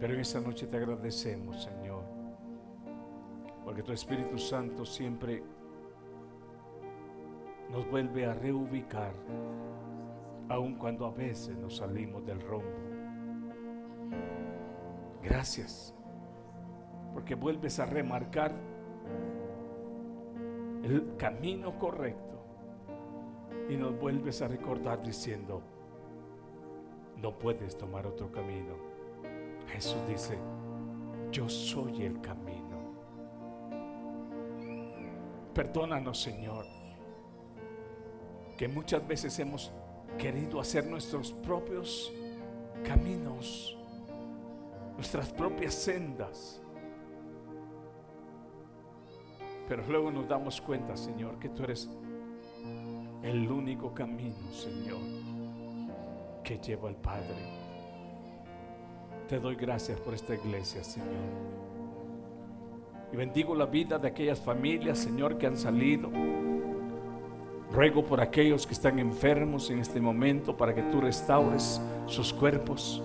Pero en esta noche te agradecemos, Señor, porque tu Espíritu Santo siempre nos vuelve a reubicar, aun cuando a veces nos salimos del rombo. Gracias, porque vuelves a remarcar el camino correcto y nos vuelves a recordar diciendo, no puedes tomar otro camino. Jesús dice, yo soy el camino. Perdónanos, Señor, que muchas veces hemos querido hacer nuestros propios caminos, nuestras propias sendas. Pero luego nos damos cuenta, Señor, que tú eres el único camino, Señor, que lleva al Padre. Te doy gracias por esta iglesia, Señor. Y bendigo la vida de aquellas familias, Señor, que han salido. Ruego por aquellos que están enfermos en este momento para que tú restaures sus cuerpos.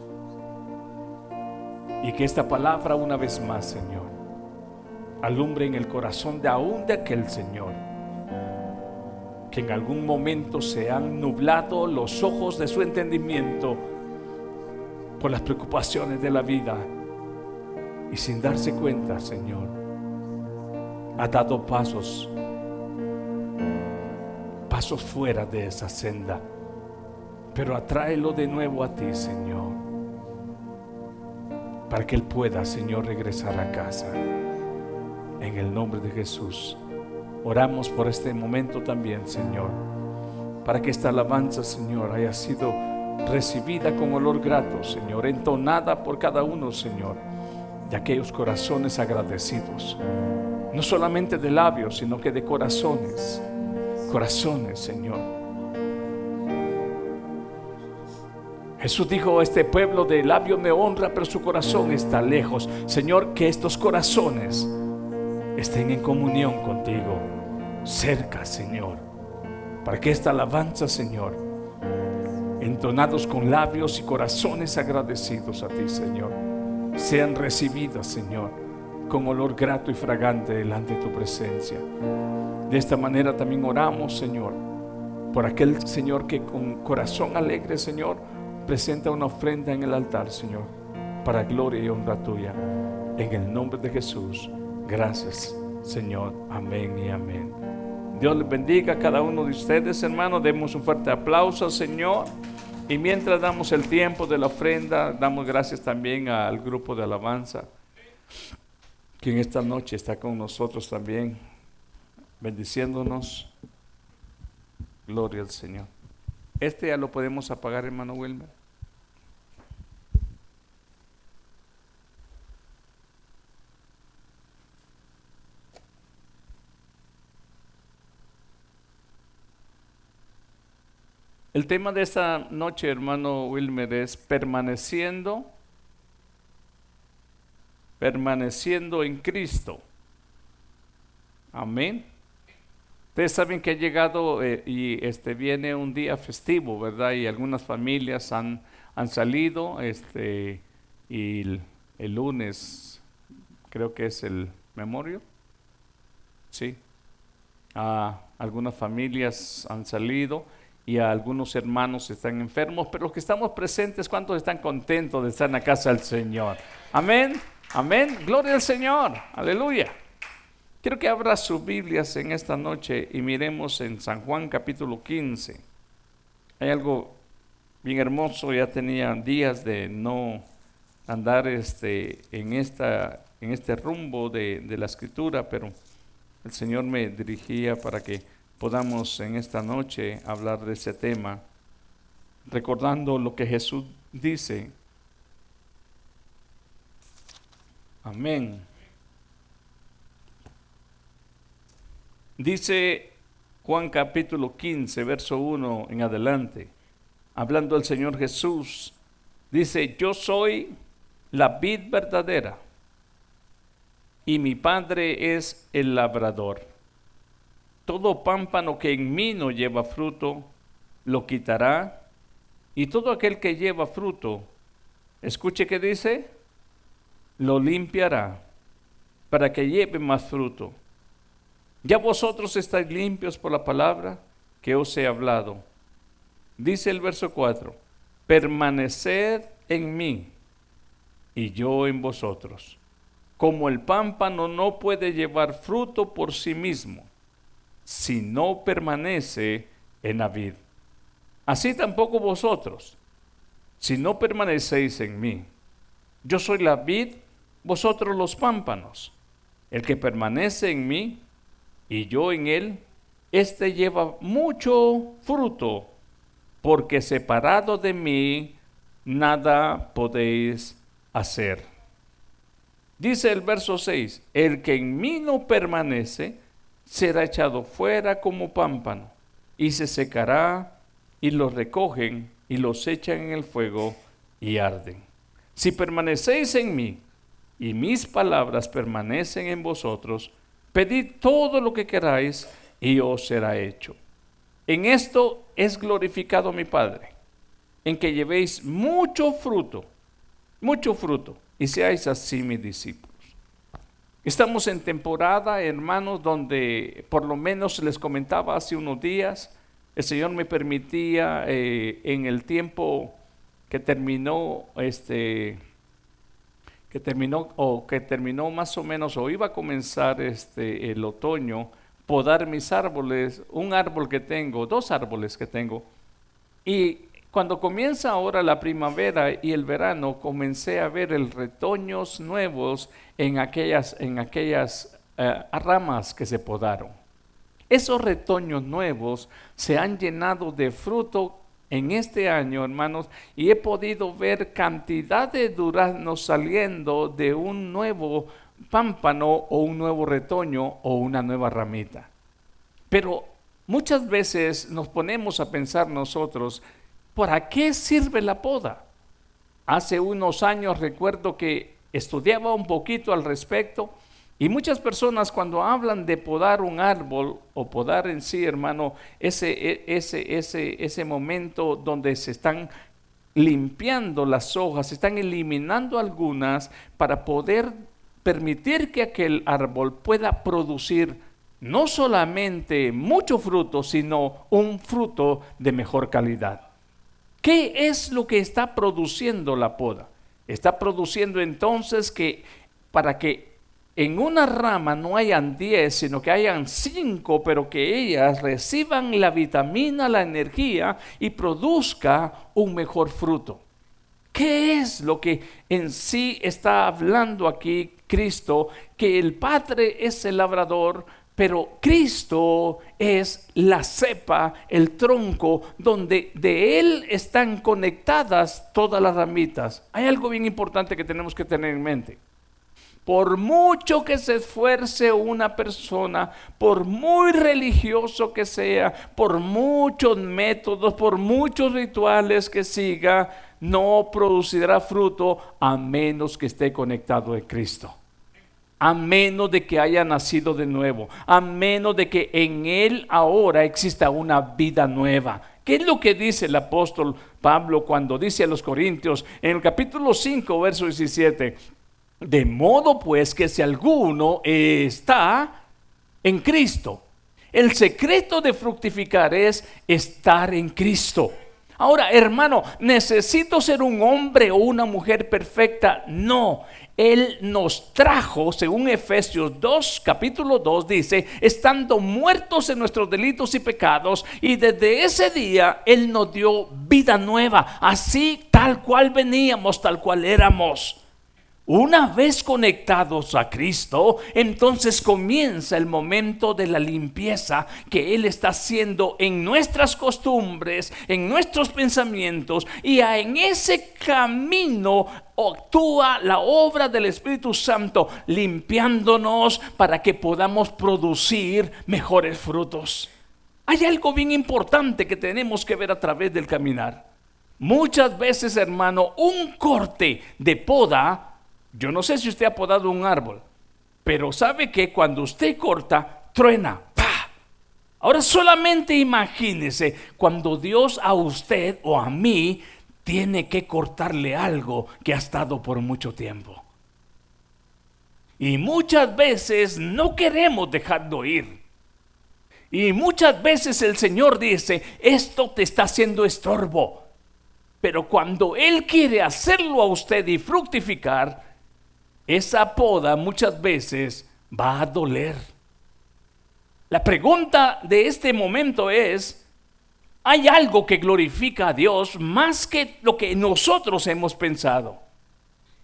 Y que esta palabra una vez más, Señor, alumbre en el corazón de aún de aquel Señor que en algún momento se han nublado los ojos de su entendimiento por las preocupaciones de la vida y sin darse cuenta, Señor, ha dado pasos, pasos fuera de esa senda. Pero atráelo de nuevo a ti, Señor, para que Él pueda, Señor, regresar a casa. En el nombre de Jesús. Oramos por este momento también, Señor, para que esta alabanza, Señor, haya sido recibida con olor grato, Señor, entonada por cada uno, Señor, de aquellos corazones agradecidos. No solamente de labios, sino que de corazones. Corazones, Señor. Jesús dijo, este pueblo de labio me honra, pero su corazón está lejos. Señor, que estos corazones estén en comunión contigo, cerca, Señor, para que esta alabanza, Señor, entonados con labios y corazones agradecidos a ti, Señor, sean recibidas, Señor, con olor grato y fragante delante de tu presencia. De esta manera también oramos, Señor, por aquel Señor que con corazón alegre, Señor, presenta una ofrenda en el altar, Señor, para gloria y honra tuya. En el nombre de Jesús. Gracias, Señor. Amén y amén. Dios les bendiga a cada uno de ustedes, hermanos. Demos un fuerte aplauso al Señor. Y mientras damos el tiempo de la ofrenda, damos gracias también al grupo de alabanza, que en esta noche está con nosotros también, bendiciéndonos. Gloria al Señor. Este ya lo podemos apagar, hermano Wilmer. El tema de esta noche, hermano Wilmer, es permaneciendo, permaneciendo en Cristo. Amén. Ustedes saben que ha llegado eh, y este viene un día festivo, ¿verdad? Y algunas familias han, han salido, este, y el, lunes creo que es el memorio. Sí. Ah, algunas familias han salido y algunos hermanos están enfermos, pero los que estamos presentes, ¿cuántos están contentos de estar en la casa del Señor? Amén, amén, gloria al Señor, aleluya. Quiero que abra sus Biblias en esta noche y miremos en San Juan capítulo 15. Hay algo bien hermoso, ya tenía días de no andar este, en, esta, en este rumbo de la escritura, pero el Señor me dirigía para que podamos en esta noche hablar de ese tema, recordando lo que Jesús dice. Amén. Dice Juan capítulo 15, verso 1 en adelante, hablando el Señor Jesús, dice, yo soy la vid verdadera y mi Padre es el labrador. Todo pámpano que en mí no lleva fruto, lo quitará. Y todo aquel que lleva fruto, escuche que dice, lo limpiará para que lleve más fruto. Ya vosotros estáis limpios por la palabra que os he hablado. Dice el verso 4, permaneced en mí y yo en vosotros. Como el pámpano no puede llevar fruto por sí mismo, si no permanece en la vid. Así tampoco vosotros, si no permanecéis en mí. Yo soy la vid, vosotros los pámpanos. El que permanece en mí y yo en él, éste lleva mucho fruto, porque separado de mí nada podéis hacer. Dice el verso 6, el que en mí no permanece será echado fuera como pámpano y se secará y los recogen y los echan en el fuego y arden. Si permanecéis en mí y mis palabras permanecen en vosotros, pedid todo lo que queráis y os será hecho. En esto es glorificado mi Padre, en que llevéis mucho fruto, mucho fruto, y seáis así mis discípulos. Estamos en temporada, hermanos, donde por lo menos les comentaba hace unos días, el Señor me permitía eh, en el tiempo que terminó este que terminó o que terminó más o menos o iba a comenzar este el otoño podar mis árboles, un árbol que tengo, dos árboles que tengo. Y cuando comienza ahora la primavera y el verano, comencé a ver el retoños nuevos en aquellas, en aquellas eh, ramas que se podaron. Esos retoños nuevos se han llenado de fruto en este año, hermanos, y he podido ver cantidad de duraznos saliendo de un nuevo pámpano o un nuevo retoño o una nueva ramita. Pero muchas veces nos ponemos a pensar nosotros, ¿para qué sirve la poda? Hace unos años recuerdo que estudiaba un poquito al respecto y muchas personas cuando hablan de podar un árbol o podar en sí, hermano, ese, e, ese, ese, ese momento donde se están limpiando las hojas, se están eliminando algunas para poder permitir que aquel árbol pueda producir no solamente mucho fruto, sino un fruto de mejor calidad. ¿Qué es lo que está produciendo la poda? Está produciendo entonces que para que en una rama no hayan 10, sino que hayan 5, pero que ellas reciban la vitamina, la energía y produzca un mejor fruto. ¿Qué es lo que en sí está hablando aquí Cristo? Que el Padre es el labrador, pero Cristo es la cepa, el tronco, donde de Él están conectadas todas las ramitas. Hay algo bien importante que tenemos que tener en mente. Por mucho que se esfuerce una persona, por muy religioso que sea, por muchos métodos, por muchos rituales que siga, no producirá fruto a menos que esté conectado a Cristo. A menos de que haya nacido de nuevo, a menos de que en Él ahora exista una vida nueva. ¿Qué es lo que dice el apóstol Pablo cuando dice a los Corintios en el capítulo 5, verso 17? De modo pues que si alguno está en Cristo, el secreto de fructificar es estar en Cristo. Ahora, hermano, ¿necesito ser un hombre o una mujer perfecta? No. Él nos trajo, según Efesios 2, capítulo 2, dice, estando muertos en nuestros delitos y pecados, y desde ese día Él nos dio vida nueva, así tal cual veníamos, tal cual éramos. Una vez conectados a Cristo, entonces comienza el momento de la limpieza que Él está haciendo en nuestras costumbres, en nuestros pensamientos, y en ese camino actúa la obra del Espíritu Santo, limpiándonos para que podamos producir mejores frutos. Hay algo bien importante que tenemos que ver a través del caminar. Muchas veces, hermano, un corte de poda yo no sé si usted ha podado un árbol, pero sabe que cuando usted corta, truena. Ahora solamente imagínese cuando Dios a usted o a mí tiene que cortarle algo que ha estado por mucho tiempo. Y muchas veces no queremos dejarlo ir. Y muchas veces el Señor dice, esto te está haciendo estorbo. Pero cuando Él quiere hacerlo a usted y fructificar, esa poda muchas veces va a doler. La pregunta de este momento es, ¿hay algo que glorifica a Dios más que lo que nosotros hemos pensado?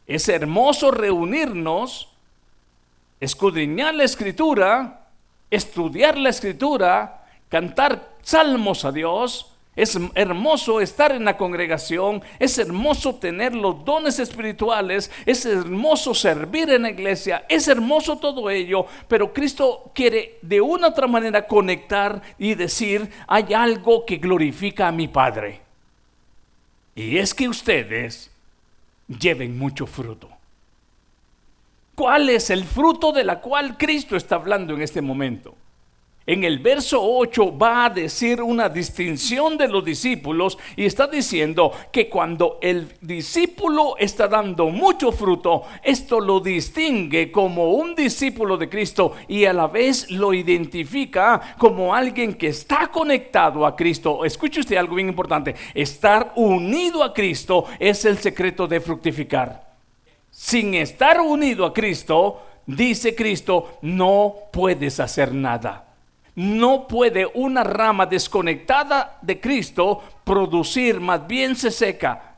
Es hermoso reunirnos, escudriñar la escritura, estudiar la escritura, cantar salmos a Dios, es hermoso estar en la congregación, es hermoso tener los dones espirituales, es hermoso servir en la iglesia, es hermoso todo ello, pero Cristo quiere de una otra manera conectar y decir, hay algo que glorifica a mi Padre. Y es que ustedes lleven mucho fruto. ¿Cuál es el fruto de la cual Cristo está hablando en este momento? En el verso 8 va a decir una distinción de los discípulos y está diciendo que cuando el discípulo está dando mucho fruto, esto lo distingue como un discípulo de Cristo y a la vez lo identifica como alguien que está conectado a Cristo. Escuche usted algo bien importante, estar unido a Cristo es el secreto de fructificar. Sin estar unido a Cristo, dice Cristo, no puedes hacer nada. No puede una rama desconectada de Cristo producir, más bien se seca.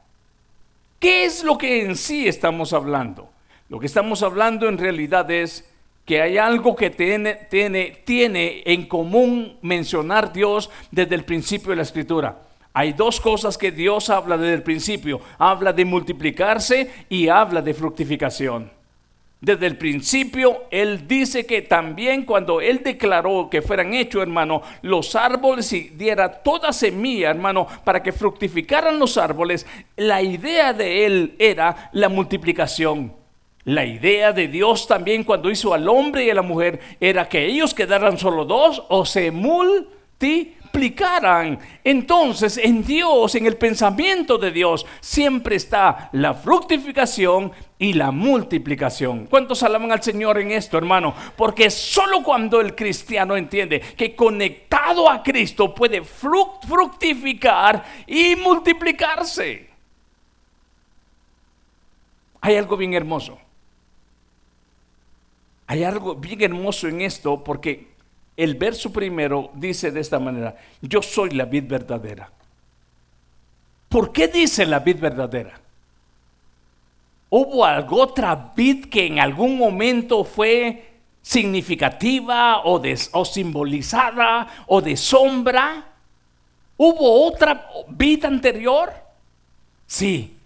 ¿Qué es lo que en sí estamos hablando? Lo que estamos hablando en realidad es que hay algo que tiene, tiene, tiene en común mencionar Dios desde el principio de la escritura. Hay dos cosas que Dios habla desde el principio. Habla de multiplicarse y habla de fructificación. Desde el principio, Él dice que también cuando Él declaró que fueran hechos, hermano, los árboles y diera toda semilla, hermano, para que fructificaran los árboles, la idea de Él era la multiplicación. La idea de Dios también cuando hizo al hombre y a la mujer era que ellos quedaran solo dos o se multiplicaran entonces, en Dios, en el pensamiento de Dios, siempre está la fructificación y la multiplicación. ¿Cuántos alaban al Señor en esto, hermano? Porque solo cuando el cristiano entiende que conectado a Cristo puede fructificar y multiplicarse. Hay algo bien hermoso. Hay algo bien hermoso en esto porque el verso primero dice de esta manera, yo soy la vid verdadera. ¿Por qué dice la vid verdadera? ¿Hubo otra vid que en algún momento fue significativa o, o simbolizada o de sombra? ¿Hubo otra vid anterior? Sí,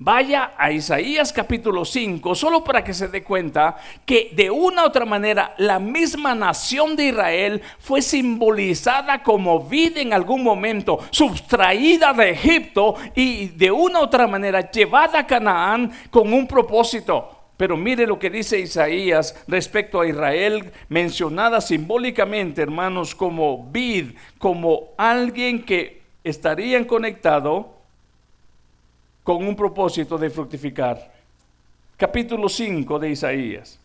Vaya a Isaías capítulo 5, solo para que se dé cuenta que de una u otra manera la misma nación de Israel fue simbolizada como vida en algún momento, sustraída de Egipto y de una u otra manera llevada a Canaán con un propósito. Pero mire lo que dice Isaías respecto a Israel, mencionada simbólicamente, hermanos, como vid, como alguien que estarían conectado con un propósito de fructificar. Capítulo 5 de Isaías.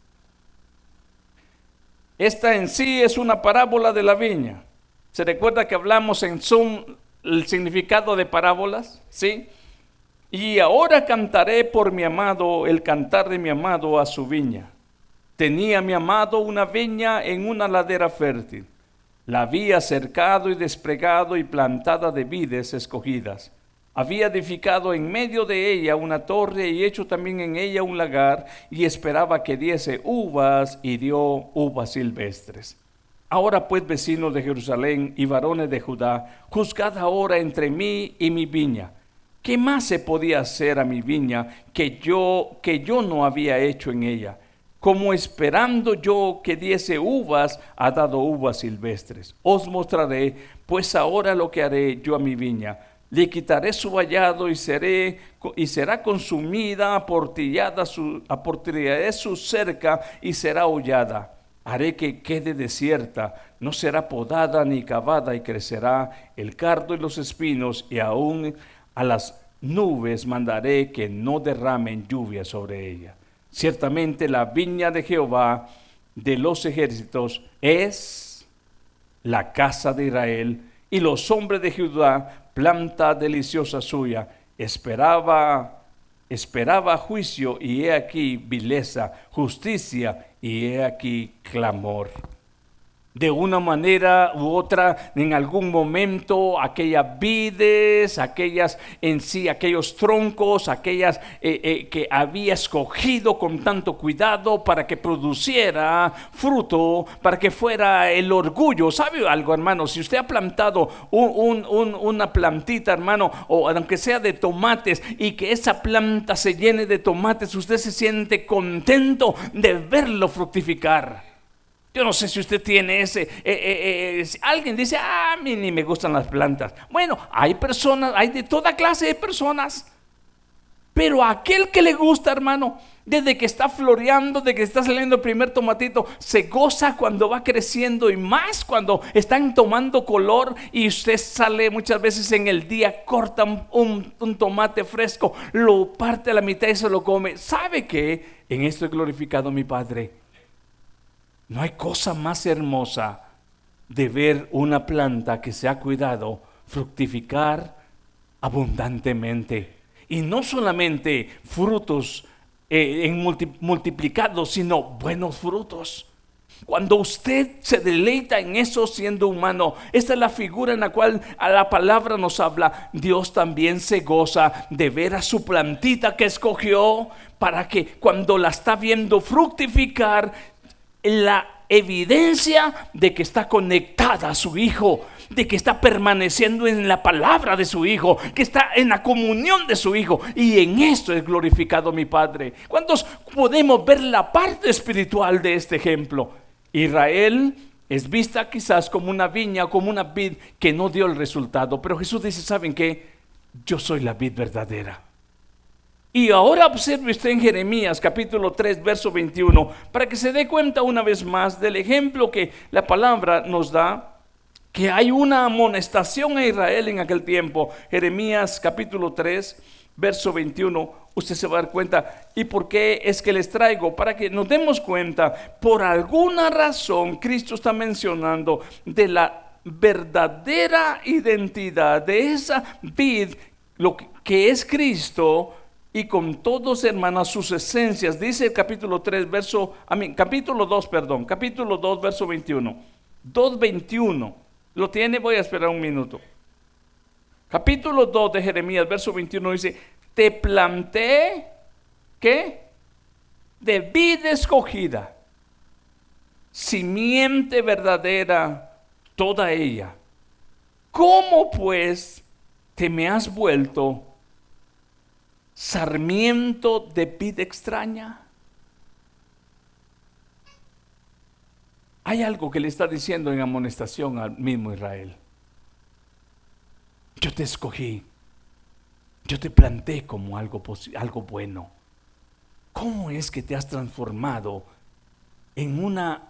Esta en sí es una parábola de la viña. ¿Se recuerda que hablamos en Zoom el significado de parábolas? ¿Sí? Y ahora cantaré por mi amado el cantar de mi amado a su viña. Tenía mi amado una viña en una ladera fértil. La había cercado y desplegado y plantada de vides escogidas había edificado en medio de ella una torre y hecho también en ella un lagar y esperaba que diese uvas y dio uvas silvestres. Ahora pues vecinos de Jerusalén y varones de Judá, juzgad ahora entre mí y mi viña. ¿Qué más se podía hacer a mi viña que yo que yo no había hecho en ella? Como esperando yo que diese uvas, ha dado uvas silvestres. Os mostraré pues ahora lo que haré yo a mi viña le quitaré su vallado y, seré, y será consumida, aportillada su, aportillaré su cerca y será hollada. Haré que quede desierta, no será podada ni cavada y crecerá el cardo y los espinos y aún a las nubes mandaré que no derramen lluvia sobre ella. Ciertamente la viña de Jehová de los ejércitos es la casa de Israel y los hombres de Judá, planta deliciosa suya, esperaba, esperaba juicio y he aquí vileza, justicia y he aquí clamor de una manera u otra, en algún momento, aquellas vides, aquellas en sí, aquellos troncos, aquellas eh, eh, que había escogido con tanto cuidado para que produciera fruto, para que fuera el orgullo. ¿Sabe algo, hermano? Si usted ha plantado una plantita, hermano, o aunque sea de tomates, y que esa planta se llene de tomates, usted se siente contento de verlo fructificar. Yo no sé si usted tiene ese... Eh, eh, eh, alguien dice, ah, a mí ni me gustan las plantas. Bueno, hay personas, hay de toda clase de personas. Pero aquel que le gusta, hermano, desde que está floreando, desde que está saliendo el primer tomatito, se goza cuando va creciendo y más cuando están tomando color y usted sale muchas veces en el día, corta un, tomate fresco, lo parte a la mitad y se lo come. ¿Sabe que en esto he glorificado a mi Padre? No hay cosa más hermosa de ver una planta que se ha cuidado fructificar abundantemente. Y no solamente frutos eh, en multiplicados, sino buenos frutos. Cuando usted se deleita en eso siendo humano, esta es la figura en la cual a la palabra nos habla. Dios también se goza de ver a su plantita que escogió para que cuando la está viendo fructificar, la evidencia de que está conectada a su Hijo, de que está permaneciendo en la palabra de su Hijo, que está en la comunión de su Hijo. Y en esto es glorificado mi Padre. ¿Cuántos podemos ver la parte espiritual de este ejemplo? Israel es vista quizás como una viña, como una vid que no dio el resultado. Pero Jesús dice, ¿saben qué? Yo soy la vid verdadera. Y ahora observe usted en Jeremías capítulo 3, verso 21, para que se dé cuenta una vez más del ejemplo que la palabra nos da, que hay una amonestación a Israel en aquel tiempo. Jeremías capítulo 3, verso 21, usted se va a dar cuenta. ¿Y por qué es que les traigo? Para que nos demos cuenta, por alguna razón Cristo está mencionando de la verdadera identidad de esa vid, lo que es Cristo, y con todos, hermanas, sus esencias. Dice el capítulo 3, verso, a mí, capítulo 2, perdón, capítulo 2, verso 21. 2.21. ¿Lo tiene? Voy a esperar un minuto. Capítulo 2 de Jeremías, verso 21 dice, te planté, ¿qué? De vida escogida, simiente verdadera, toda ella. ¿Cómo pues te me has vuelto sarmiento de vida extraña? Hay algo que le está diciendo en amonestación al mismo Israel. Yo te escogí, yo te planté como algo, algo bueno. ¿Cómo es que te has transformado en una,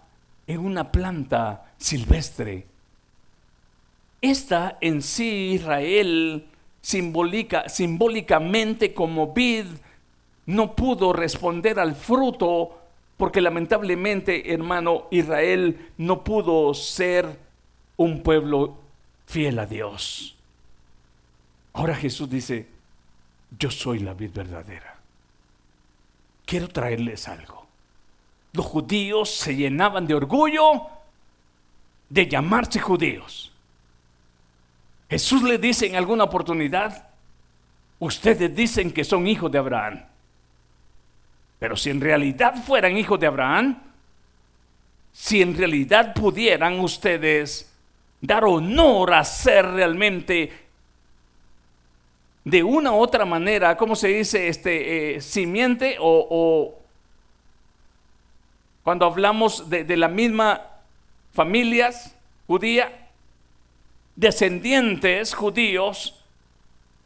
en una planta silvestre? Esta en sí, Israel, simbólica, simbólicamente como vid, no pudo responder al fruto porque lamentablemente, hermano, Israel no pudo ser un pueblo fiel a Dios. Ahora Jesús dice, yo soy la vid verdadera. Quiero traerles algo. Los judíos se llenaban de orgullo de llamarse judíos. Jesús le dice en alguna oportunidad, ustedes dicen que son hijos de Abraham. Pero si en realidad fueran hijos de Abraham, si en realidad pudieran ustedes dar honor a ser realmente de una u otra manera, ¿cómo se dice? Este, eh, simiente o, cuando hablamos de, de la misma familias judía, descendientes judíos,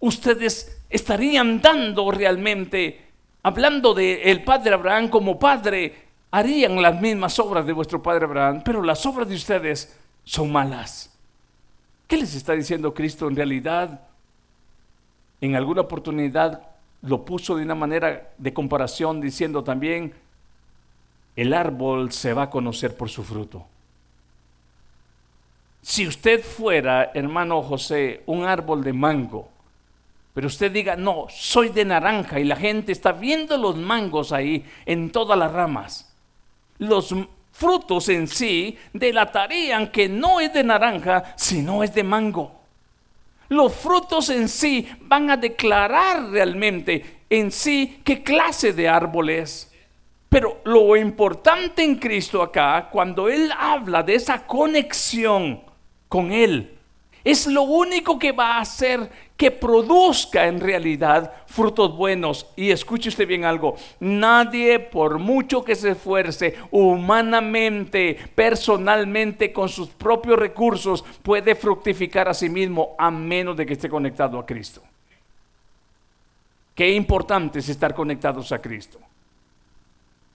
ustedes estarían dando realmente, hablando de el padre Abraham como padre, harían las mismas obras de vuestro padre Abraham, pero las obras de ustedes son malas. ¿Qué les está diciendo Cristo en realidad? En alguna oportunidad lo puso de una manera de comparación diciendo también, el árbol se va a conocer por su fruto. Si usted fuera, hermano José, un árbol de mango, pero usted diga, no, soy de naranja y la gente está viendo los mangos ahí en todas las ramas. Los frutos en sí delatarían que no es de naranja, sino es de mango. Los frutos en sí van a declarar realmente en sí qué clase de árbol es. Pero lo importante en Cristo acá, cuando Él habla de esa conexión con Él, es lo único que va a hacer que produzca en realidad frutos buenos. Y escuche usted bien algo, nadie por mucho que se esfuerce humanamente, personalmente, con sus propios recursos, puede fructificar a sí mismo a menos de que esté conectado a Cristo. Qué importante es estar conectados a Cristo.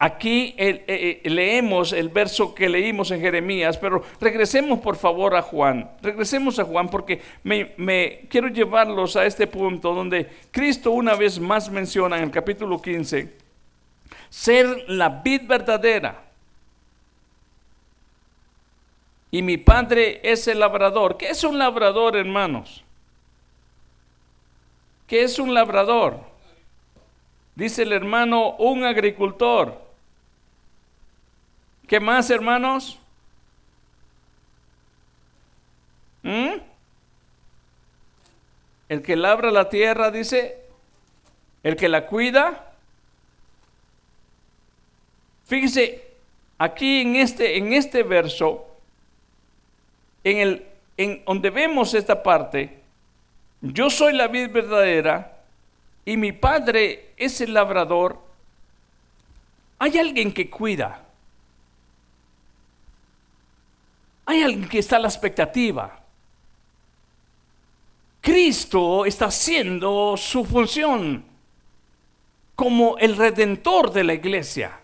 Aquí eh, eh, leemos el verso que leímos en Jeremías, pero regresemos por favor a Juan. Regresemos a Juan porque me, quiero llevarlos a este punto donde Cristo una vez más menciona en el capítulo 15 ser la vid verdadera. Y mi padre es el labrador. ¿Qué es un labrador, hermanos? ¿Qué es un labrador? Dice el hermano, un agricultor. ¿Qué más, hermanos? ¿Mm? El que labra la tierra, dice, el que la cuida. Fíjese, aquí en este, en este verso, en, el, en donde vemos esta parte, yo soy la vid verdadera y mi padre es el labrador. Hay alguien que cuida. Hay alguien que está a la expectativa. Cristo está haciendo su función como el redentor de la iglesia,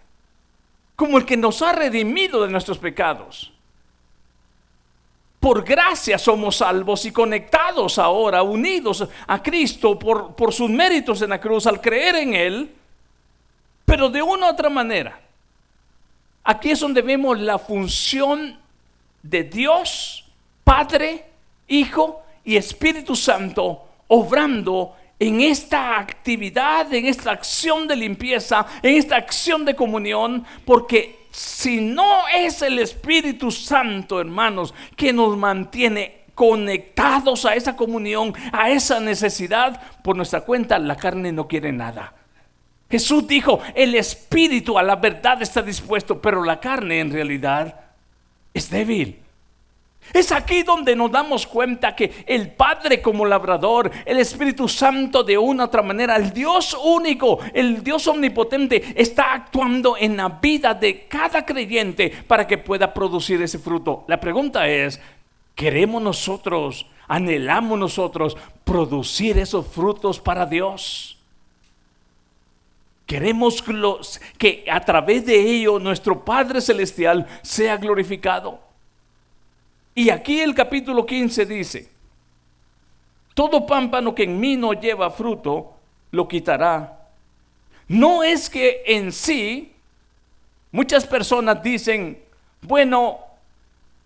como el que nos ha redimido de nuestros pecados. Por gracia somos salvos y conectados ahora, unidos a Cristo por, sus méritos en la cruz al creer en Él, pero de una u otra manera. Aquí es donde vemos la función de Dios, Padre, Hijo y Espíritu Santo obrando en esta actividad, en esta acción de limpieza, en esta acción de comunión, porque si no es el Espíritu Santo, hermanos, que nos mantiene conectados a esa comunión, a esa necesidad, por nuestra cuenta la carne no quiere nada. Jesús dijo, el Espíritu a la verdad está dispuesto, pero la carne en realidad es débil. Es aquí donde nos damos cuenta que el Padre como labrador, el Espíritu Santo de una u otra manera, el Dios único, el Dios omnipotente, está actuando en la vida de cada creyente para que pueda producir ese fruto. La pregunta es, ¿queremos nosotros, anhelamos nosotros producir esos frutos para Dios? Queremos que a través de ello nuestro Padre Celestial sea glorificado. Y aquí el capítulo 15 dice, todo pámpano que en mí no lleva fruto, lo quitará. No es que en sí, muchas personas dicen, bueno,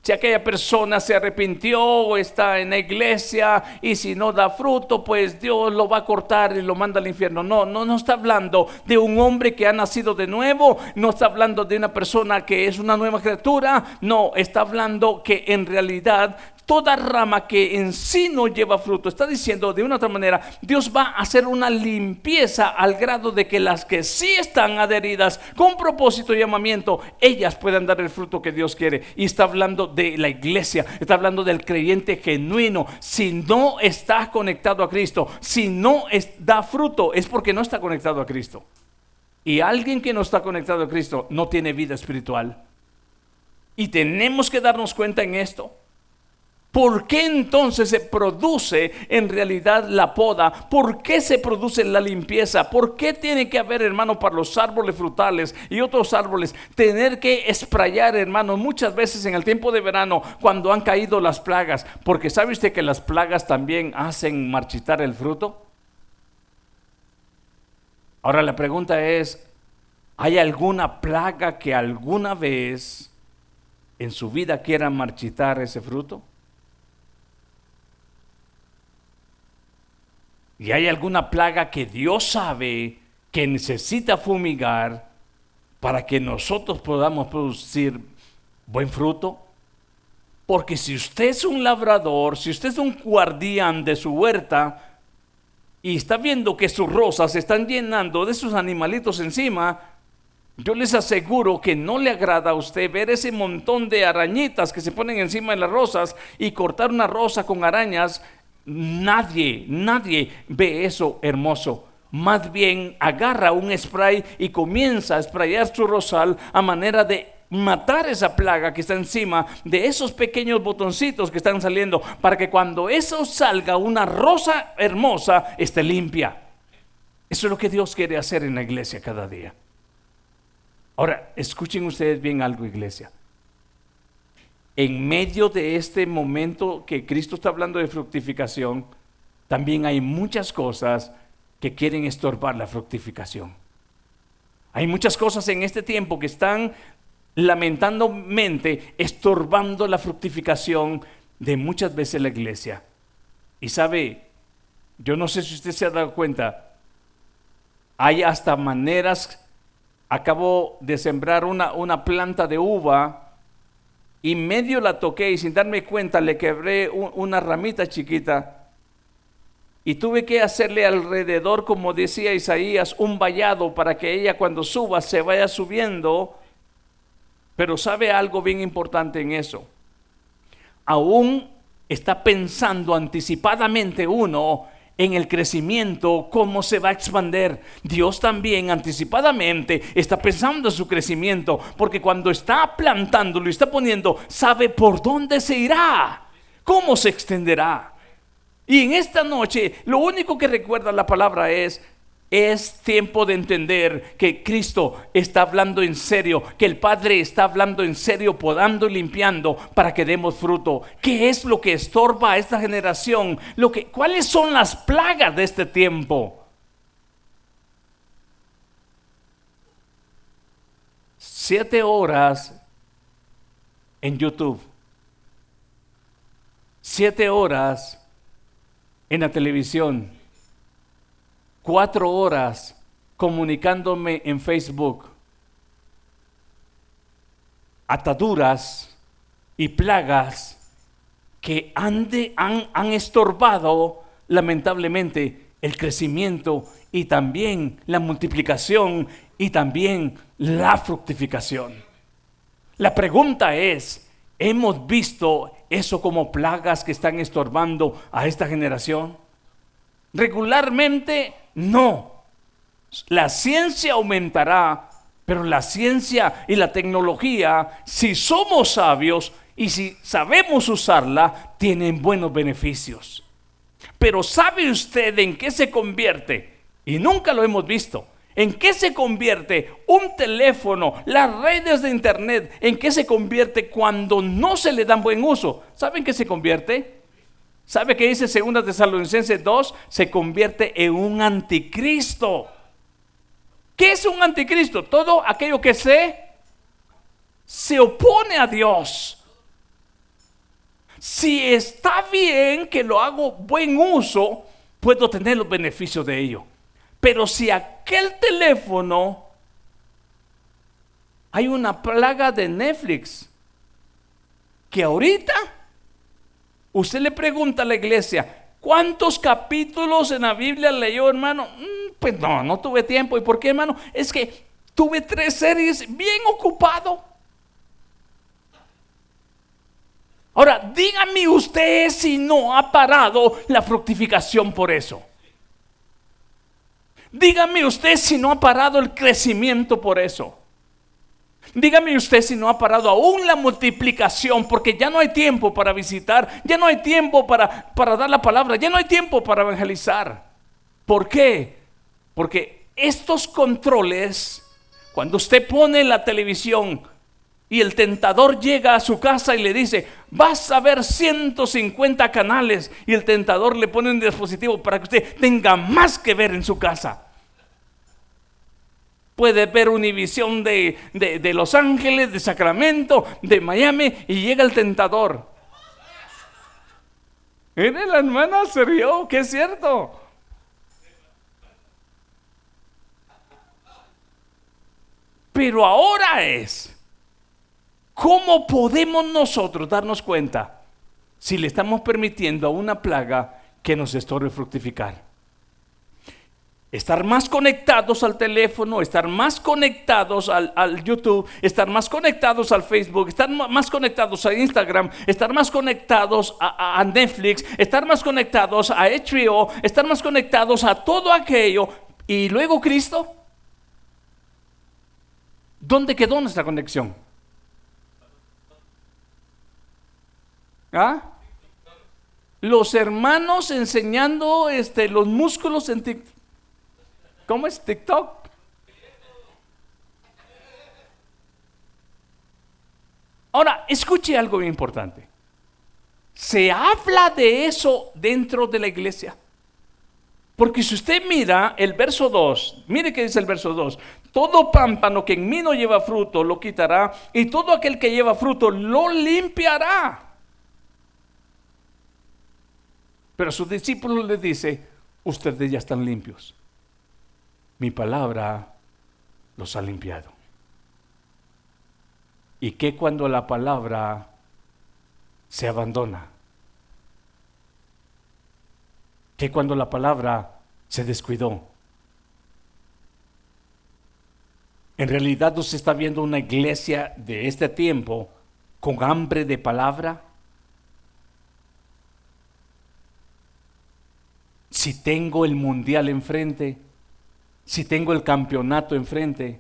si aquella persona se arrepintió o está en la iglesia y si no da fruto, pues Dios lo va a cortar y lo manda al infierno. No, no, no está hablando de un hombre que ha nacido de nuevo, no está hablando de una persona que es una nueva criatura, no, está hablando que en realidad toda rama que en sí no lleva fruto. Está diciendo de una otra manera, Dios va a hacer una limpieza al grado de que las que sí están adheridas con propósito y llamamiento, ellas puedan dar el fruto que Dios quiere. Y está hablando de la iglesia, está hablando del creyente genuino. Si no está conectado a Cristo, si no da fruto, es porque no está conectado a Cristo. Y alguien que no está conectado a Cristo no tiene vida espiritual. Y tenemos que darnos cuenta en esto. ¿Por qué entonces se produce en realidad la poda? ¿Por qué se produce la limpieza? ¿Por qué tiene que haber, hermano, para los árboles frutales y otros árboles, tener que esprayar, hermano, muchas veces en el tiempo de verano, cuando han caído las plagas? Porque ¿sabe usted que las plagas también hacen marchitar el fruto? Ahora la pregunta es, ¿hay alguna plaga que alguna vez en su vida quiera marchitar ese fruto? ¿Y hay alguna plaga que Dios sabe que necesita fumigar para que nosotros podamos producir buen fruto? Porque si usted es un labrador, si usted es un guardián de su huerta y está viendo que sus rosas se están llenando de sus animalitos encima, yo les aseguro que no le agrada a usted ver ese montón de arañitas que se ponen encima de las rosas y cortar una rosa con arañas. Nadie, nadie ve eso hermoso. Más bien agarra un spray y comienza a sprayar su rosal a manera de matar esa plaga que está encima de esos pequeños botoncitos que están saliendo para que cuando eso salga una rosa hermosa esté limpia. Eso es lo que Dios quiere hacer en la iglesia cada día. Ahora, escuchen ustedes bien algo, iglesia. En medio de este momento que Cristo está hablando de fructificación, también hay muchas cosas que quieren estorbar la fructificación. Hay muchas cosas en este tiempo que están lamentablemente estorbando la fructificación de muchas veces la iglesia. Y sabe, yo no sé si usted se ha dado cuenta, hay hasta maneras, acabo de sembrar una, una planta de uva y medio la toqué y sin darme cuenta le quebré una ramita chiquita y tuve que hacerle alrededor, como decía Isaías, un vallado para que ella cuando suba se vaya subiendo pero sabe algo bien importante en eso. Aún está pensando anticipadamente uno en el crecimiento, cómo se va a expander. Dios también anticipadamente está pensando en su crecimiento, porque cuando está plantándolo y está poniendo, sabe por dónde se irá, cómo se extenderá. Y en esta noche, lo único que recuerda la palabra es, es tiempo de entender que Cristo está hablando en serio, que el Padre está hablando en serio, podando y limpiando para que demos fruto. ¿Qué es lo que estorba a esta generación? Lo que, ¿Cuáles son las plagas de este tiempo? Siete horas en YouTube. Siete horas en la televisión cuatro horas comunicándome en Facebook. Ataduras y plagas que han, han, han estorbado lamentablemente el crecimiento y también la multiplicación y también la fructificación. La pregunta es, ¿hemos visto eso como plagas que están estorbando a esta generación? Regularmente no. La ciencia aumentará, pero la ciencia y la tecnología, si somos sabios y si sabemos usarla, tienen buenos beneficios. Pero ¿sabe usted en qué se convierte? Y nunca lo hemos visto. ¿En qué se convierte un teléfono, las redes de internet? ¿En qué se convierte cuando no se le dan buen uso? ¿Saben qué se convierte? ¿Sabe qué dice 2 Tesalonicenses 2? Se convierte en un anticristo. ¿Qué es un anticristo? Todo aquello que se se opone a Dios. Si está bien que lo hago buen uso, puedo tener los beneficios de ello. Pero si aquel teléfono hay una plaga de Netflix que ahorita Usted le pregunta a la iglesia, ¿cuántos capítulos en la Biblia leyó, hermano? Mm, pues no, no tuve tiempo. ¿Y por qué, hermano? Es que tuve tres series bien ocupado. Ahora, dígame usted si no ha parado la fructificación por eso. Dígame usted si no ha parado el crecimiento por eso. Dígame usted si no ha parado aún la multiplicación, porque ya no hay tiempo para visitar, ya no hay tiempo para, para dar la palabra, ya no hay tiempo para evangelizar. ¿Por qué? Porque estos controles, cuando usted pone la televisión y el tentador llega a su casa y le dice, vas a ver 150 canales, y el tentador le pone un dispositivo para que usted tenga más que ver en su casa. Puedes ver Univisión de, de, de Los Ángeles, de Sacramento, de Miami, y llega el tentador. Mire, la hermana se rió, que es cierto. Pero ahora es, ¿cómo podemos nosotros darnos cuenta si le estamos permitiendo a una plaga que nos estorbe fructificar? Estar más conectados al teléfono, estar más conectados al, YouTube, estar más conectados al Facebook, estar más conectados a Instagram, estar más conectados a, Netflix, estar más conectados a HBO, estar más conectados a todo aquello. Y luego Cristo. ¿Dónde quedó nuestra conexión? ¿Ah? Los hermanos enseñando este, los músculos en TikTok. ¿Cómo es TikTok? Ahora, escuche algo bien importante. Se habla de eso dentro de la iglesia. Porque si usted mira el verso 2, mire que dice el verso 2, todo pámpano que en mí no lleva fruto lo quitará y todo aquel que lleva fruto lo limpiará. Pero a sus discípulos les dice, ustedes ya están limpios. Mi palabra los ha limpiado. ¿Y qué cuando la palabra se abandona? que cuando la palabra se descuidó. En realidad se está viendo una iglesia de este tiempo con hambre de palabra. Si tengo el mundial enfrente, si tengo el campeonato enfrente,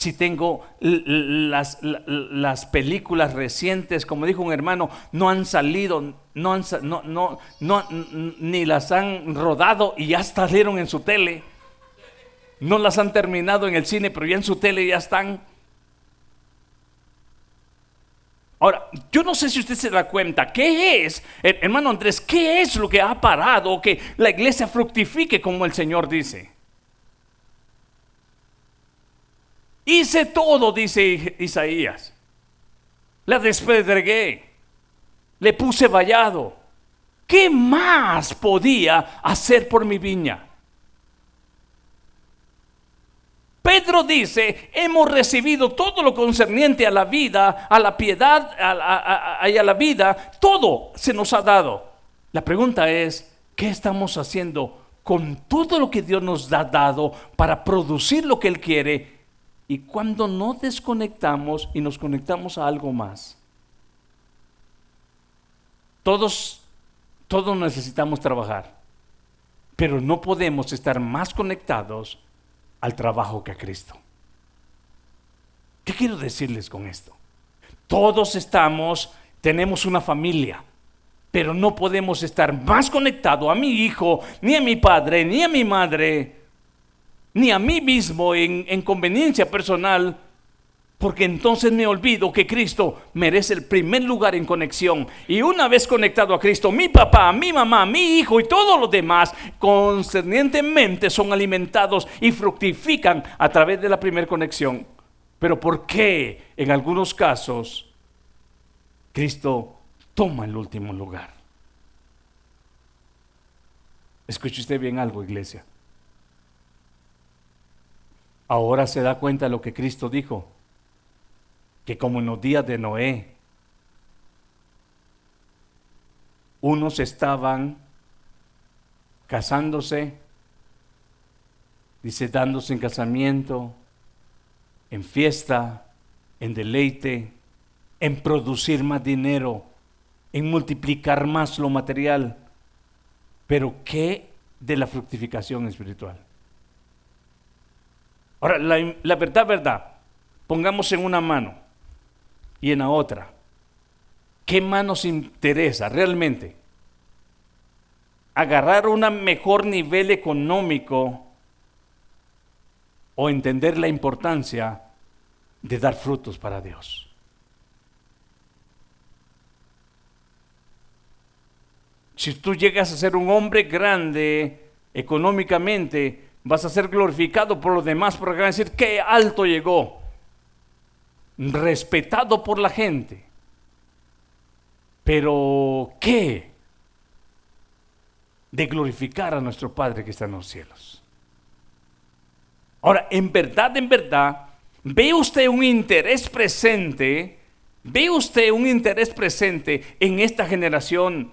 si tengo las, las, películas recientes, como dijo un hermano, no han salido, no han, no, no, no, ni las han rodado y ya salieron en su tele. No las han terminado en el cine, pero ya en su tele ya están. Ahora, yo no sé si usted se da cuenta, ¿qué es, hermano Andrés, qué es lo que ha parado que la iglesia fructifique como el Señor dice? Hice todo, dice Isaías. La despedregué. Le puse vallado. ¿Qué más podía hacer por mi viña? Pedro dice, hemos recibido todo lo concerniente a la vida, a la piedad y a la vida, todo se nos ha dado. La pregunta es, ¿qué estamos haciendo con todo lo que Dios nos ha dado para producir lo que Él quiere y cuando no desconectamos y nos conectamos a algo más, todos, todos necesitamos trabajar, pero no podemos estar más conectados al trabajo que a Cristo. ¿Qué quiero decirles con esto? Todos estamos, tenemos una familia, pero no podemos estar más conectados a mi hijo, ni a mi padre, ni a mi madre, ni a mí mismo en, conveniencia personal, porque entonces me olvido que Cristo merece el primer lugar en conexión. Y una vez conectado a Cristo, mi papá, mi mamá, mi hijo y todos los demás concernientemente son alimentados y fructifican a través de la primera conexión. Pero ¿por qué en algunos casos Cristo toma el último lugar? Escuche usted bien algo, iglesia. Ahora se da cuenta de lo que Cristo dijo, que como en los días de Noé, unos estaban casándose, dice, dándose en casamiento, en fiesta, en deleite, en producir más dinero, en multiplicar más lo material. Pero ¿qué de la fructificación espiritual? Ahora, la, verdad, verdad, pongamos en una mano y en la otra. ¿Qué más nos interesa realmente? ¿Agarrar un mejor nivel económico o entender la importancia de dar frutos para Dios? Si tú llegas a ser un hombre grande económicamente, vas a ser glorificado por los demás porque van a decir, qué alto llegó, respetado por la gente. Pero, ¿qué? De glorificar a nuestro Padre que está en los cielos. Ahora, en verdad, en verdad, ¿ve usted un interés presente? ¿Ve usted un interés presente en esta generación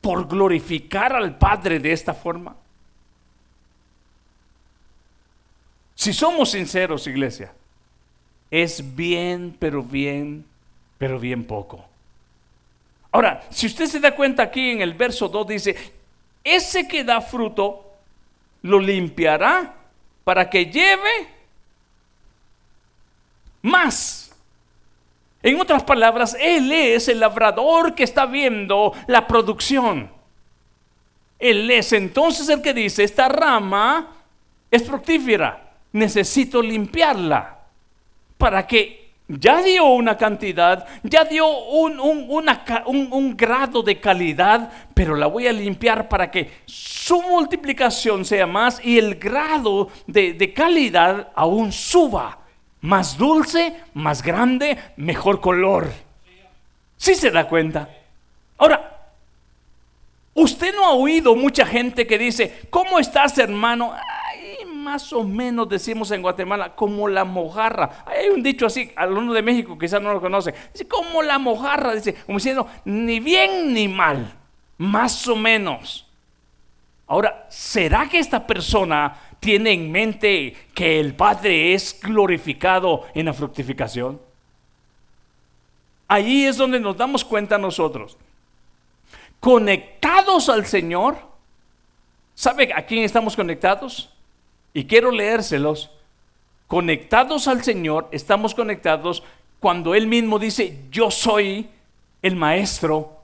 por glorificar al Padre de esta forma? Si somos sinceros, iglesia, es bien, pero bien, pero bien poco. Ahora, si usted se da cuenta aquí en el verso 2 dice, ese que da fruto lo limpiará para que lleve más. En otras palabras, Él es el labrador que está viendo la producción. Él es entonces el que dice, esta rama es fructífera, necesito limpiarla para que ya dio una cantidad, ya dio un, grado de calidad, pero la voy a limpiar para que su multiplicación sea más y el grado de, de calidad aún suba. Más dulce, más grande, mejor color. ¿Sí se da cuenta? Ahora, usted no ha oído mucha gente que dice, ¿cómo estás hermano? Más o menos decimos en Guatemala, como la mojarra. Hay un dicho así, uno de México quizás no lo conoce. Dice, como la mojarra, dice, como diciendo, ni bien ni mal, más o menos. Ahora, ¿será que esta persona tiene en mente que el Padre es glorificado en la fructificación? Ahí es donde nos damos cuenta nosotros. Conectados al Señor, ¿sabe a quién estamos conectados? Y quiero leérselos. Conectados al Señor, estamos conectados cuando Él mismo dice, yo soy el maestro.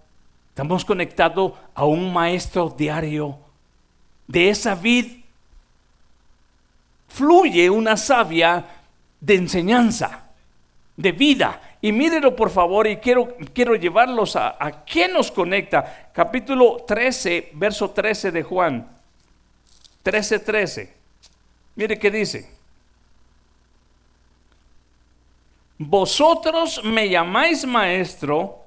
Estamos conectados a un maestro diario. De esa vid fluye una savia de enseñanza, de vida. Y mírenlo por favor y quiero, quiero llevarlos a, a qué nos conecta. Capítulo 13, verso 13 de Juan. 13, 13. Mire qué dice. Vosotros me llamáis maestro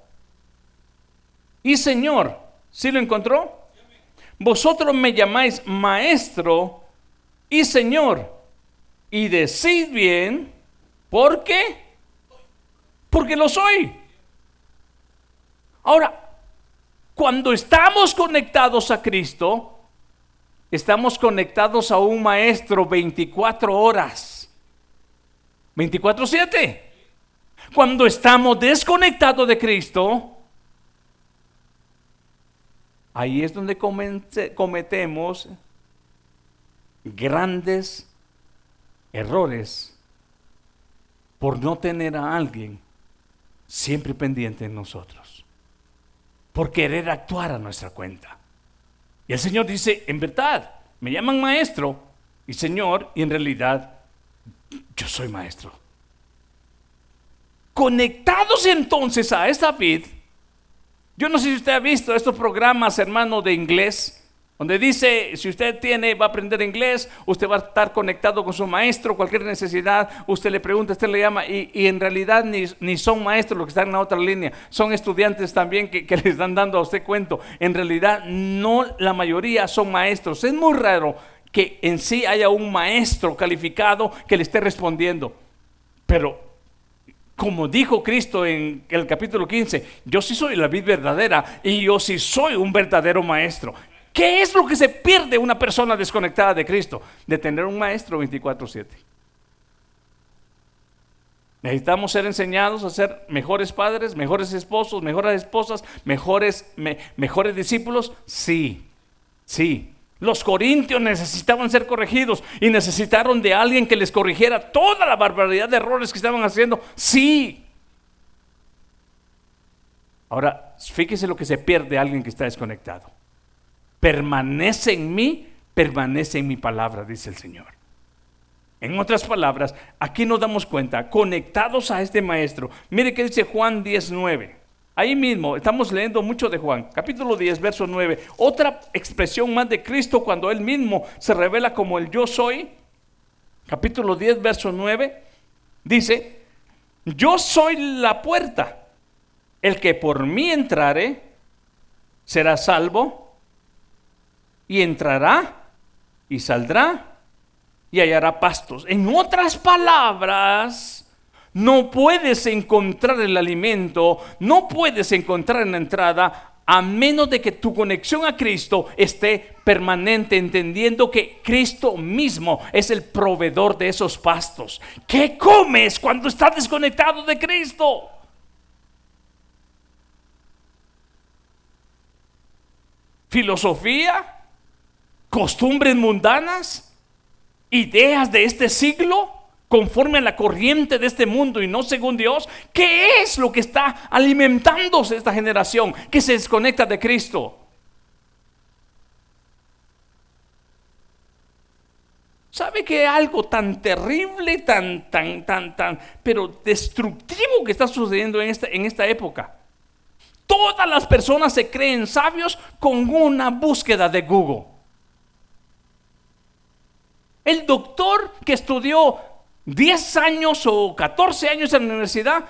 y señor. ¿Sí lo encontró? Vosotros me llamáis maestro y señor. Y decid bien, ¿por qué? Porque lo soy. Ahora, cuando estamos conectados a Cristo, Estamos conectados a un maestro 24 horas. 24/7. Cuando estamos desconectados de Cristo, ahí es donde cometemos grandes errores por no tener a alguien siempre pendiente en nosotros, por querer actuar a nuestra cuenta. Y el Señor dice, en verdad, me llaman maestro y Señor, y en realidad yo soy maestro. Conectados entonces a esa vid, yo no sé si usted ha visto estos programas, hermano, de inglés, donde dice, si usted tiene, va a aprender inglés, usted va a estar conectado con su maestro, cualquier necesidad, usted le pregunta, usted le llama, y, en realidad ni, son maestros los que están en la otra línea, son estudiantes también que, que le están dando a usted cuento. En realidad no la mayoría son maestros. Es muy raro que en sí haya un maestro calificado que le esté respondiendo. Pero como dijo Cristo en el capítulo 15, yo sí soy la vid verdadera y yo sí soy un verdadero maestro. ¿Qué es lo que se pierde una persona desconectada de Cristo? De tener un maestro 24/7. Necesitamos ser enseñados a ser mejores padres, mejores esposos, mejores esposas, mejores, mejores discípulos. Sí, sí. Los corintios necesitaban ser corregidos y necesitaron de alguien que les corrigiera toda la barbaridad de errores que estaban haciendo. Sí. Ahora, fíjese lo que se pierde alguien que está desconectado permanece en mí, permanece en mi palabra, dice el Señor. En otras palabras, aquí nos damos cuenta, conectados a este maestro. Mire que dice Juan 19. Ahí mismo, estamos leyendo mucho de Juan, capítulo 10, verso 9. Otra expresión más de Cristo cuando Él mismo se revela como el yo soy. Capítulo 10, verso 9. Dice, yo soy la puerta. El que por mí entrare será salvo y entrará y saldrá y hallará pastos. En otras palabras, no puedes encontrar el alimento, no puedes encontrar en la entrada a menos de que tu conexión a Cristo esté permanente, entendiendo que Cristo mismo es el proveedor de esos pastos. ¿Qué comes cuando estás desconectado de Cristo? ¿Filosofía? ¿Costumbres mundanas? ¿Ideas de este siglo? conforme a la corriente de este mundo y no según Dios, ¿qué es lo que está alimentándose esta generación que se desconecta de Cristo? ¿Sabe que algo tan terrible, tan, tan, tan, tan, pero destructivo que está sucediendo en esta, en esta época? Todas las personas se creen sabios con una búsqueda de Google. El doctor que estudió 10 años o 14 años en la universidad,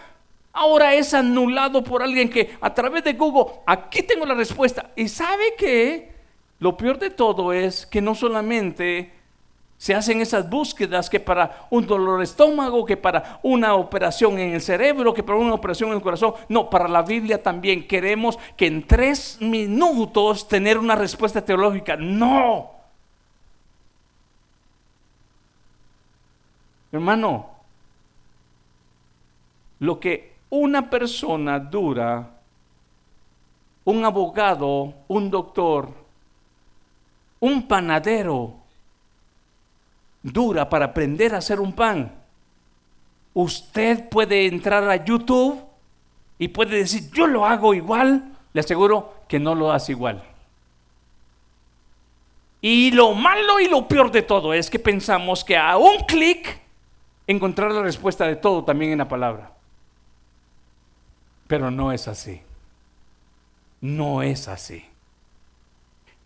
ahora es anulado por alguien que a través de Google, aquí tengo la respuesta. Y sabe que lo peor de todo es que no solamente se hacen esas búsquedas que para un dolor de estómago, que para una operación en el cerebro, que para una operación en el corazón. No, para la Biblia también queremos que en tres minutos tener una respuesta teológica. No. Hermano, lo que una persona dura, un abogado, un doctor, un panadero, dura para aprender a hacer un pan, usted puede entrar a YouTube y puede decir, yo lo hago igual, le aseguro que no lo hace igual. Y lo malo y lo peor de todo es que pensamos que a un clic encontrar la respuesta de todo también en la palabra. Pero no es así. No es así.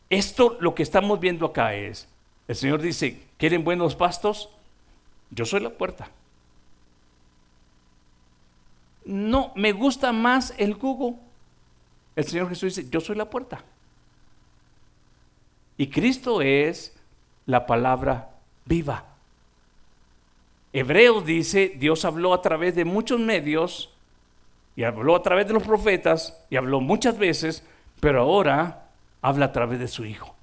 Esto lo que estamos viendo acá es, el Señor dice, ¿quieren buenos pastos? Yo soy la puerta. No, me gusta más el Google. El Señor Jesús dice, yo soy la puerta. Y Cristo es la palabra viva. Hebreos dice, Dios habló a través de muchos medios y habló a través de los profetas y habló muchas veces, pero ahora habla a través de su Hijo.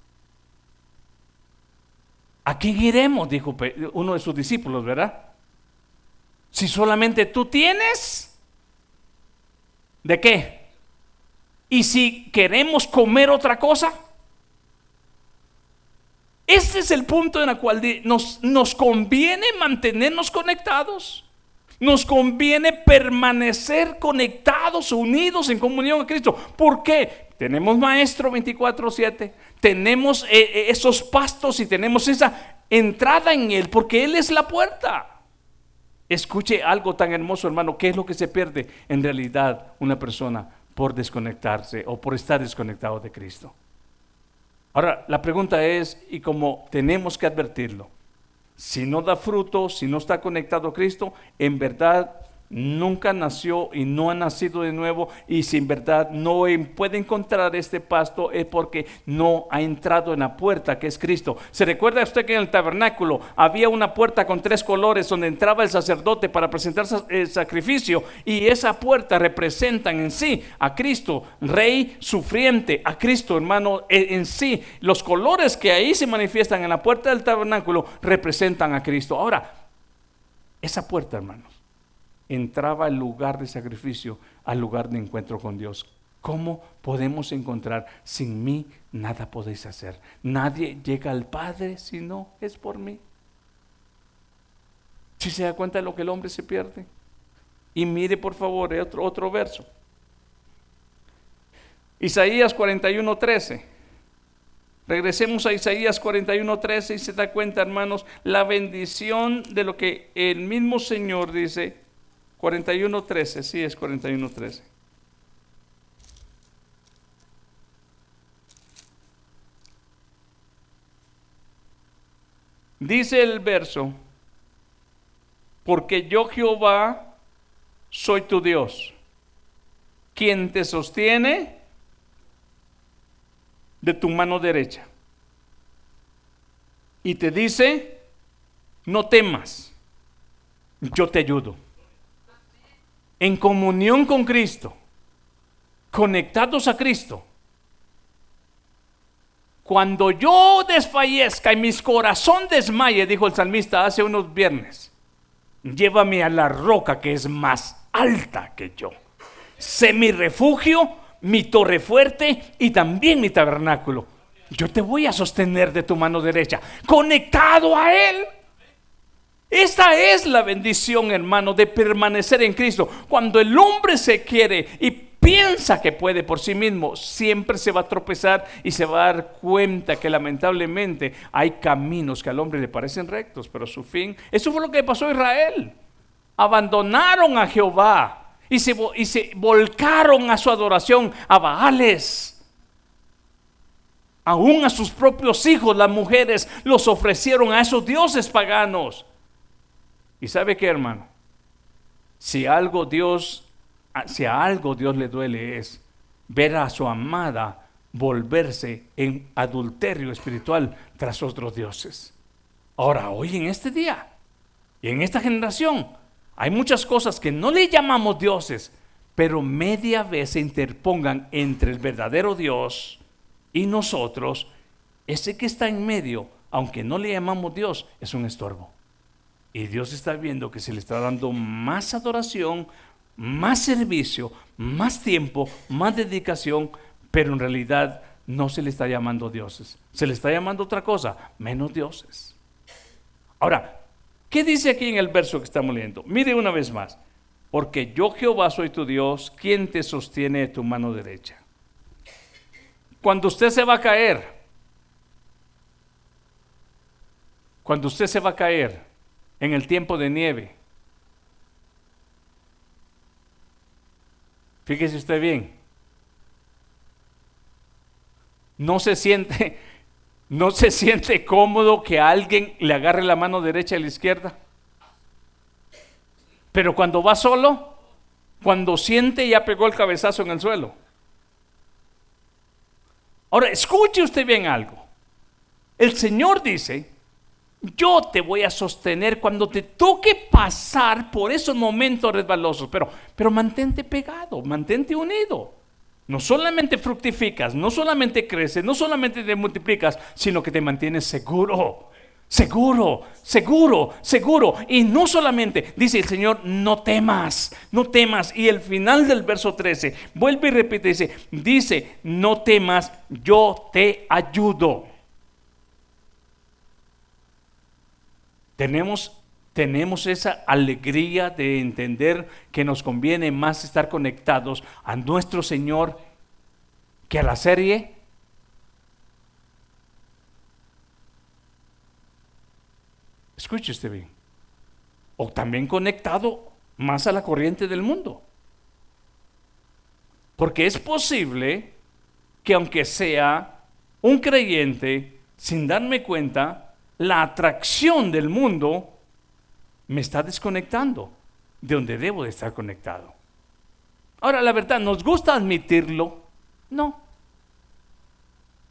¿A quién iremos? Dijo uno de sus discípulos, ¿verdad? Si solamente tú tienes, ¿de qué? Y si queremos comer otra cosa, ese es el punto en el cual nos, nos conviene mantenernos conectados. Nos conviene permanecer conectados, unidos en comunión a Cristo. ¿Por qué? Tenemos maestro 24/7, tenemos eh, eh, esos pastos y tenemos esa entrada en Él, porque Él es la puerta. Escuche algo tan hermoso, hermano. ¿Qué es lo que se pierde en realidad una persona por desconectarse o por estar desconectado de Cristo? Ahora, la pregunta es, y como tenemos que advertirlo, si no da fruto, si no está conectado a Cristo, en verdad nunca nació y no ha nacido de nuevo y si en verdad no puede encontrar este pasto es porque no ha entrado en la puerta que es Cristo. ¿Se recuerda usted que en el tabernáculo había una puerta con tres colores donde entraba el sacerdote para presentar el sacrificio y esa puerta representa en sí a Cristo, rey sufriente, a Cristo hermano en sí. Los colores que ahí se manifiestan en la puerta del tabernáculo representan a Cristo. Ahora, esa puerta hermanos entraba al lugar de sacrificio, al lugar de encuentro con Dios. ¿Cómo podemos encontrar? Sin mí nada podéis hacer. Nadie llega al Padre si no es por mí. Si se da cuenta de lo que el hombre se pierde. Y mire por favor otro, otro verso. Isaías 41:13. Regresemos a Isaías 41:13 y se da cuenta, hermanos, la bendición de lo que el mismo Señor dice 41.13, sí es 41.13. Dice el verso, porque yo Jehová soy tu Dios, quien te sostiene de tu mano derecha. Y te dice, no temas, yo te ayudo. En comunión con Cristo, conectados a Cristo. Cuando yo desfallezca y mi corazón desmaye, dijo el salmista hace unos viernes, llévame a la roca que es más alta que yo. Sé mi refugio, mi torre fuerte y también mi tabernáculo. Yo te voy a sostener de tu mano derecha, conectado a Él. Esa es la bendición, hermano, de permanecer en Cristo. Cuando el hombre se quiere y piensa que puede por sí mismo, siempre se va a tropezar y se va a dar cuenta que lamentablemente hay caminos que al hombre le parecen rectos, pero su fin, eso fue lo que pasó a Israel. Abandonaron a Jehová y se, y se volcaron a su adoración a Baales. Aún a sus propios hijos, las mujeres, los ofrecieron a esos dioses paganos. Y sabe qué, hermano, si algo Dios, si a algo Dios le duele es ver a su amada volverse en adulterio espiritual tras otros dioses. Ahora, hoy en este día y en esta generación hay muchas cosas que no le llamamos dioses, pero media vez se interpongan entre el verdadero Dios y nosotros. Ese que está en medio, aunque no le llamamos Dios, es un estorbo. Y Dios está viendo que se le está dando más adoración, más servicio, más tiempo, más dedicación, pero en realidad no se le está llamando dioses. Se le está llamando otra cosa, menos dioses. Ahora, ¿qué dice aquí en el verso que estamos leyendo? Mire una vez más. Porque yo Jehová soy tu Dios, quien te sostiene de tu mano derecha. Cuando usted se va a caer, cuando usted se va a caer, en el tiempo de nieve. Fíjese usted bien. No se siente, no se siente cómodo que alguien le agarre la mano derecha y la izquierda. Pero cuando va solo, cuando siente ya pegó el cabezazo en el suelo. Ahora, escuche usted bien algo. El Señor dice yo te voy a sostener cuando te toque pasar por esos momentos resbalosos, pero, pero mantente pegado, mantente unido. No solamente fructificas, no solamente creces, no solamente te multiplicas, sino que te mantienes seguro, seguro, seguro, seguro. Y no solamente, dice el Señor, no temas, no temas. Y el final del verso 13, vuelve y repite, dice, dice, no temas, yo te ayudo. Tenemos, tenemos esa alegría de entender que nos conviene más estar conectados a nuestro Señor que a la serie. Escuche usted bien. O también conectado más a la corriente del mundo. Porque es posible que aunque sea un creyente, sin darme cuenta, la atracción del mundo me está desconectando de donde debo de estar conectado. Ahora, la verdad, ¿nos gusta admitirlo? No.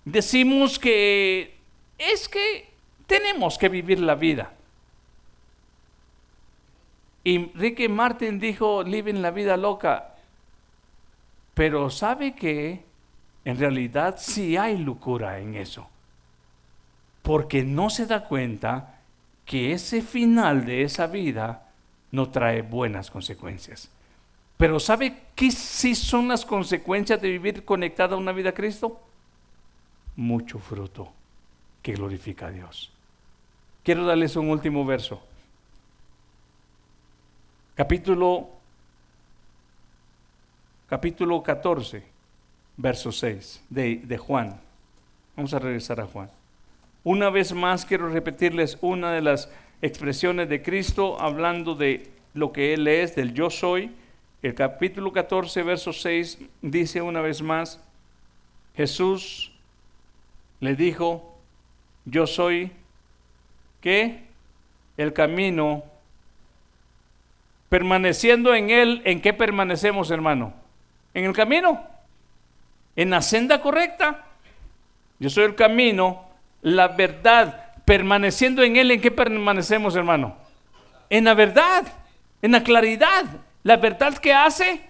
Decimos que es que tenemos que vivir la vida. Y Ricky Martin dijo, living la vida loca. Pero sabe que en realidad sí hay locura en eso porque no se da cuenta que ese final de esa vida no trae buenas consecuencias. Pero ¿sabe qué sí son las consecuencias de vivir conectada a una vida a Cristo? Mucho fruto que glorifica a Dios. Quiero darles un último verso. Capítulo capítulo 14, verso 6 de, de Juan. Vamos a regresar a Juan. Una vez más quiero repetirles una de las expresiones de Cristo hablando de lo que Él es, del yo soy. El capítulo 14, verso 6 dice una vez más, Jesús le dijo, yo soy, que el camino, permaneciendo en él, ¿en qué permanecemos, hermano? En el camino, en la senda correcta. Yo soy el camino, la verdad, permaneciendo en él, ¿en qué permanecemos, hermano? En la verdad, en la claridad. La verdad que hace,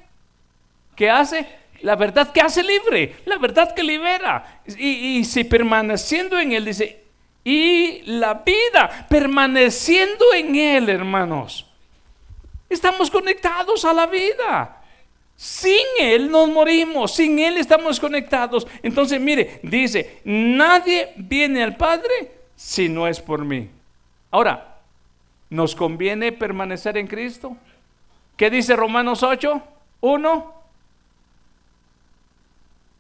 que hace, la verdad que hace libre, la verdad que libera. Y, y si permaneciendo en él, dice, y la vida, permaneciendo en Él, hermanos. Estamos conectados a la vida. Sin Él nos morimos, sin Él estamos conectados. Entonces, mire, dice, nadie viene al Padre si no es por mí. Ahora, ¿nos conviene permanecer en Cristo? ¿Qué dice Romanos 8? 1.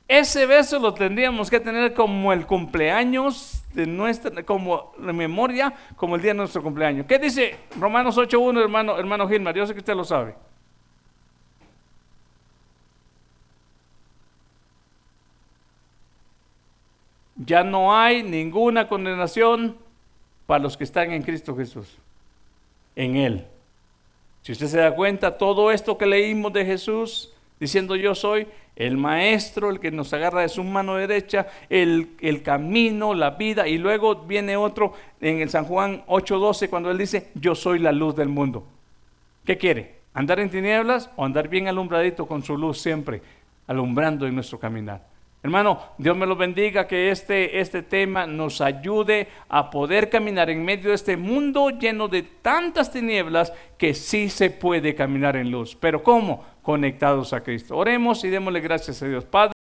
Ese beso lo tendríamos que tener como el cumpleaños de nuestra, como la memoria, como el día de nuestro cumpleaños. ¿Qué dice Romanos 8.1, hermano, hermano Gilmar? Yo sé que usted lo sabe. Ya no hay ninguna condenación para los que están en Cristo Jesús, en Él. Si usted se da cuenta, todo esto que leímos de Jesús, diciendo yo soy, el maestro, el que nos agarra de su mano derecha, el, el, camino, la vida, y luego viene otro en el San Juan 8:12 cuando él dice, yo soy la luz del mundo. ¿Qué quiere? ¿Andar en tinieblas o andar bien alumbradito con su luz siempre, alumbrando en nuestro caminar? Hermano, Dios me lo bendiga, que este, este tema nos ayude a poder caminar en medio de este mundo lleno de tantas tinieblas que sí se puede caminar en luz. Pero ¿cómo? Conectados a Cristo. Oremos y démosle gracias a Dios. Padre.